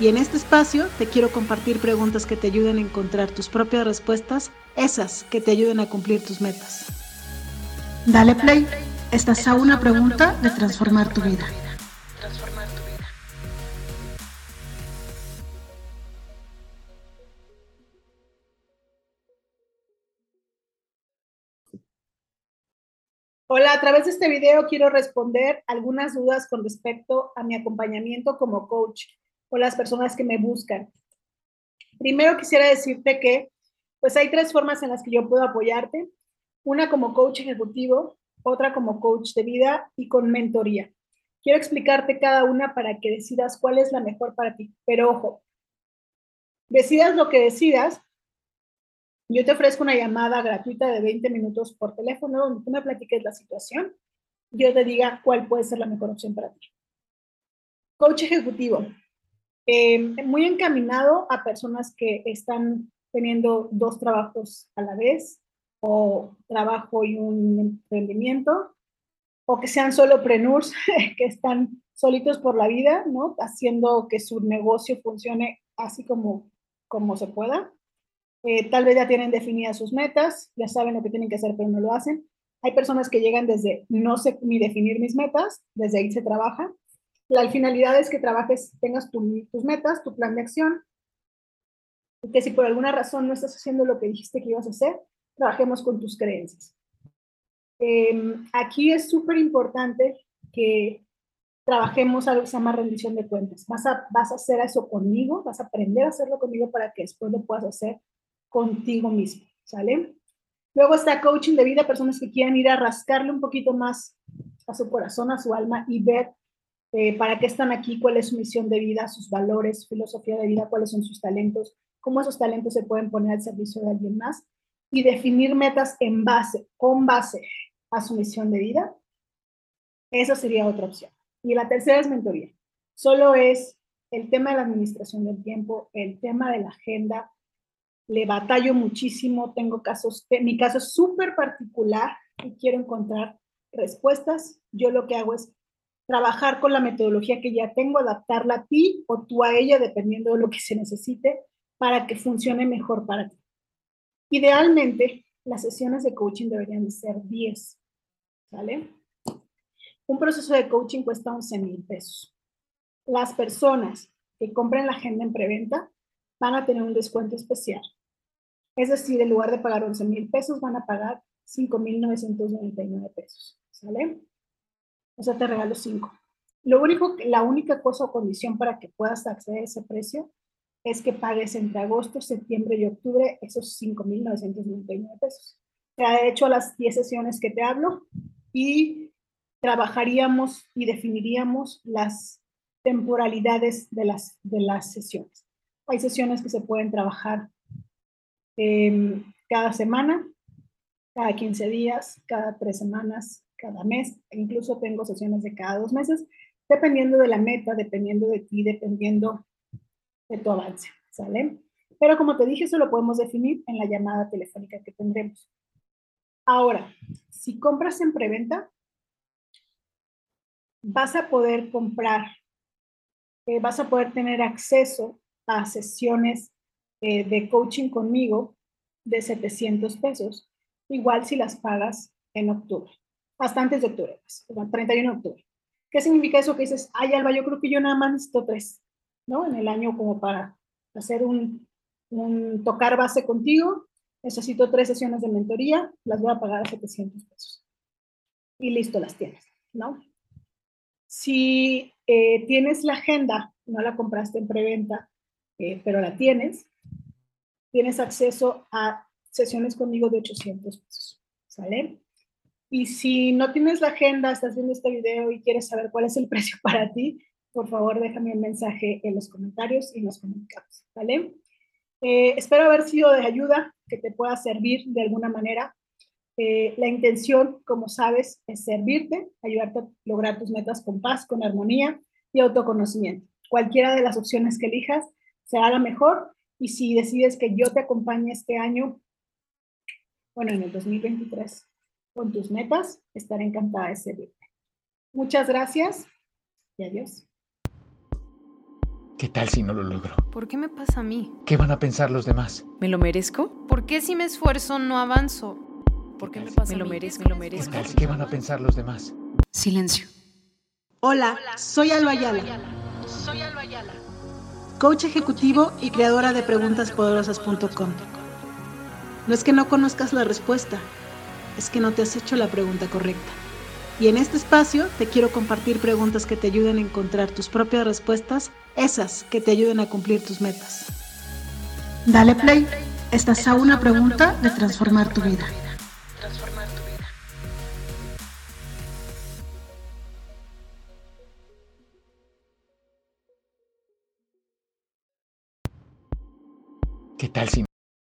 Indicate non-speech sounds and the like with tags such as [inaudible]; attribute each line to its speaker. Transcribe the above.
Speaker 1: Y en este espacio te quiero compartir preguntas que te ayuden a encontrar tus propias respuestas, esas que te ayuden a cumplir tus metas. Dale play, estás a una pregunta de transformar tu vida. Hola, a través de este video quiero responder algunas dudas con respecto a mi acompañamiento como coach o las personas que me buscan. Primero quisiera decirte que pues hay tres formas en las que yo puedo apoyarte. Una como coach ejecutivo, otra como coach de vida y con mentoría. Quiero explicarte cada una para que decidas cuál es la mejor para ti. Pero ojo, decidas lo que decidas. Yo te ofrezco una llamada gratuita de 20 minutos por teléfono donde tú me platiques la situación. Yo te diga cuál puede ser la mejor opción para ti. Coach ejecutivo. Eh, muy encaminado a personas que están teniendo dos trabajos a la vez o trabajo y un emprendimiento o que sean solo prenurs [laughs] que están solitos por la vida, ¿no? Haciendo que su negocio funcione así como, como se pueda. Eh, tal vez ya tienen definidas sus metas, ya saben lo que tienen que hacer, pero no lo hacen. Hay personas que llegan desde no sé ni definir mis metas, desde ahí se trabaja. La finalidad es que trabajes, tengas tus metas, tu plan de acción, y que si por alguna razón no estás haciendo lo que dijiste que ibas a hacer, trabajemos con tus creencias. Em, aquí es súper importante que trabajemos algo que se llama rendición de cuentas. Vas a, vas a hacer eso conmigo, vas a aprender a hacerlo conmigo para que después lo puedas hacer contigo mismo, ¿sale? Luego está coaching de vida, personas que quieren ir a rascarle un poquito más a su corazón, a su alma y ver eh, para qué están aquí, cuál es su misión de vida, sus valores, filosofía de vida, cuáles son sus talentos, cómo esos talentos se pueden poner al servicio de alguien más y definir metas en base, con base a su misión de vida. Esa sería otra opción. Y la tercera es mentoría. Solo es el tema de la administración del tiempo, el tema de la agenda. Le batallo muchísimo, tengo casos, mi caso es súper particular y quiero encontrar respuestas. Yo lo que hago es trabajar con la metodología que ya tengo, adaptarla a ti o tú a ella, dependiendo de lo que se necesite, para que funcione mejor para ti. Idealmente, las sesiones de coaching deberían de ser 10, ¿vale? Un proceso de coaching cuesta 11 mil pesos. Las personas que compren la agenda en preventa van a tener un descuento especial. Es decir, en lugar de pagar 11 mil pesos, van a pagar 5 mil 999 pesos, ¿sale? O sea, te regalo 5. Lo único, la única cosa o condición para que puedas acceder a ese precio es que pagues entre agosto, septiembre y octubre esos 5.999 pesos. Te ha hecho las 10 sesiones que te hablo y trabajaríamos y definiríamos las temporalidades de las, de las sesiones. Hay sesiones que se pueden trabajar em, cada semana, cada 15 días, cada 3 semanas, cada mes, incluso tengo sesiones de cada dos meses, dependiendo de la meta, dependiendo de ti, dependiendo de tu avance, ¿sale? Pero como te dije, eso lo podemos definir en la llamada telefónica que tendremos. Ahora, si compras en preventa, vas a poder comprar, eh, vas a poder tener acceso a sesiones eh, de coaching conmigo de 700 pesos, igual si las pagas en octubre, hasta antes de octubre, 31 pues, de octubre. ¿Qué significa eso que dices, ay Alba, yo creo que yo nada más necesito tres? ¿no? En el año como para hacer un, tocar base contigo. Necesito tres sesiones de mentoría, las voy a pagar a 700 pesos. Y listo, las tienes, ¿no? Si eh, tienes la agenda, no la compraste en preventa, eh, pero la tienes, tienes acceso a sesiones conmigo de 800 pesos, ¿sale? Y si no tienes la agenda, estás viendo este video y quieres saber cuál es el [laughs] precio para ti, por favor déjame un mensaje en los comentarios y nos comunicamos, ¿vale? Eh, espero haber sido de ayuda, que te pueda servir de alguna manera. Eh, la intención, como sabes, es servirte, ayudarte a lograr tus metas con paz, con armonía y autoconocimiento. Cualquiera de las opciones que elijas será la mejor y si decides que yo te acompañe este año, bueno, en el 2023, con tus metas, estaré encantada de servirte. Muchas gracias y adiós.
Speaker 2: ¿Qué tal si no lo logro?
Speaker 3: ¿Por qué me pasa a mí?
Speaker 2: ¿Qué van a pensar los demás?
Speaker 3: ¿Me lo merezco? ¿Por qué si me esfuerzo no avanzo? ¿Por qué me pasa Me lo merezco, me lo merezco.
Speaker 2: ¿Qué, tal, ¿Qué van a pensar los demás?
Speaker 3: Silencio.
Speaker 4: Hola, soy Alba Ayala.
Speaker 5: Soy Alba Ayala.
Speaker 4: Coach ejecutivo y creadora de preguntaspoderosas.com. No es que no conozcas la respuesta, es que no te has hecho la pregunta correcta. Y en este espacio te quiero compartir preguntas que te ayuden a encontrar tus propias respuestas, esas que te ayuden a cumplir tus metas. Dale play, estás a una pregunta de transformar tu vida.
Speaker 2: ¿Qué tal si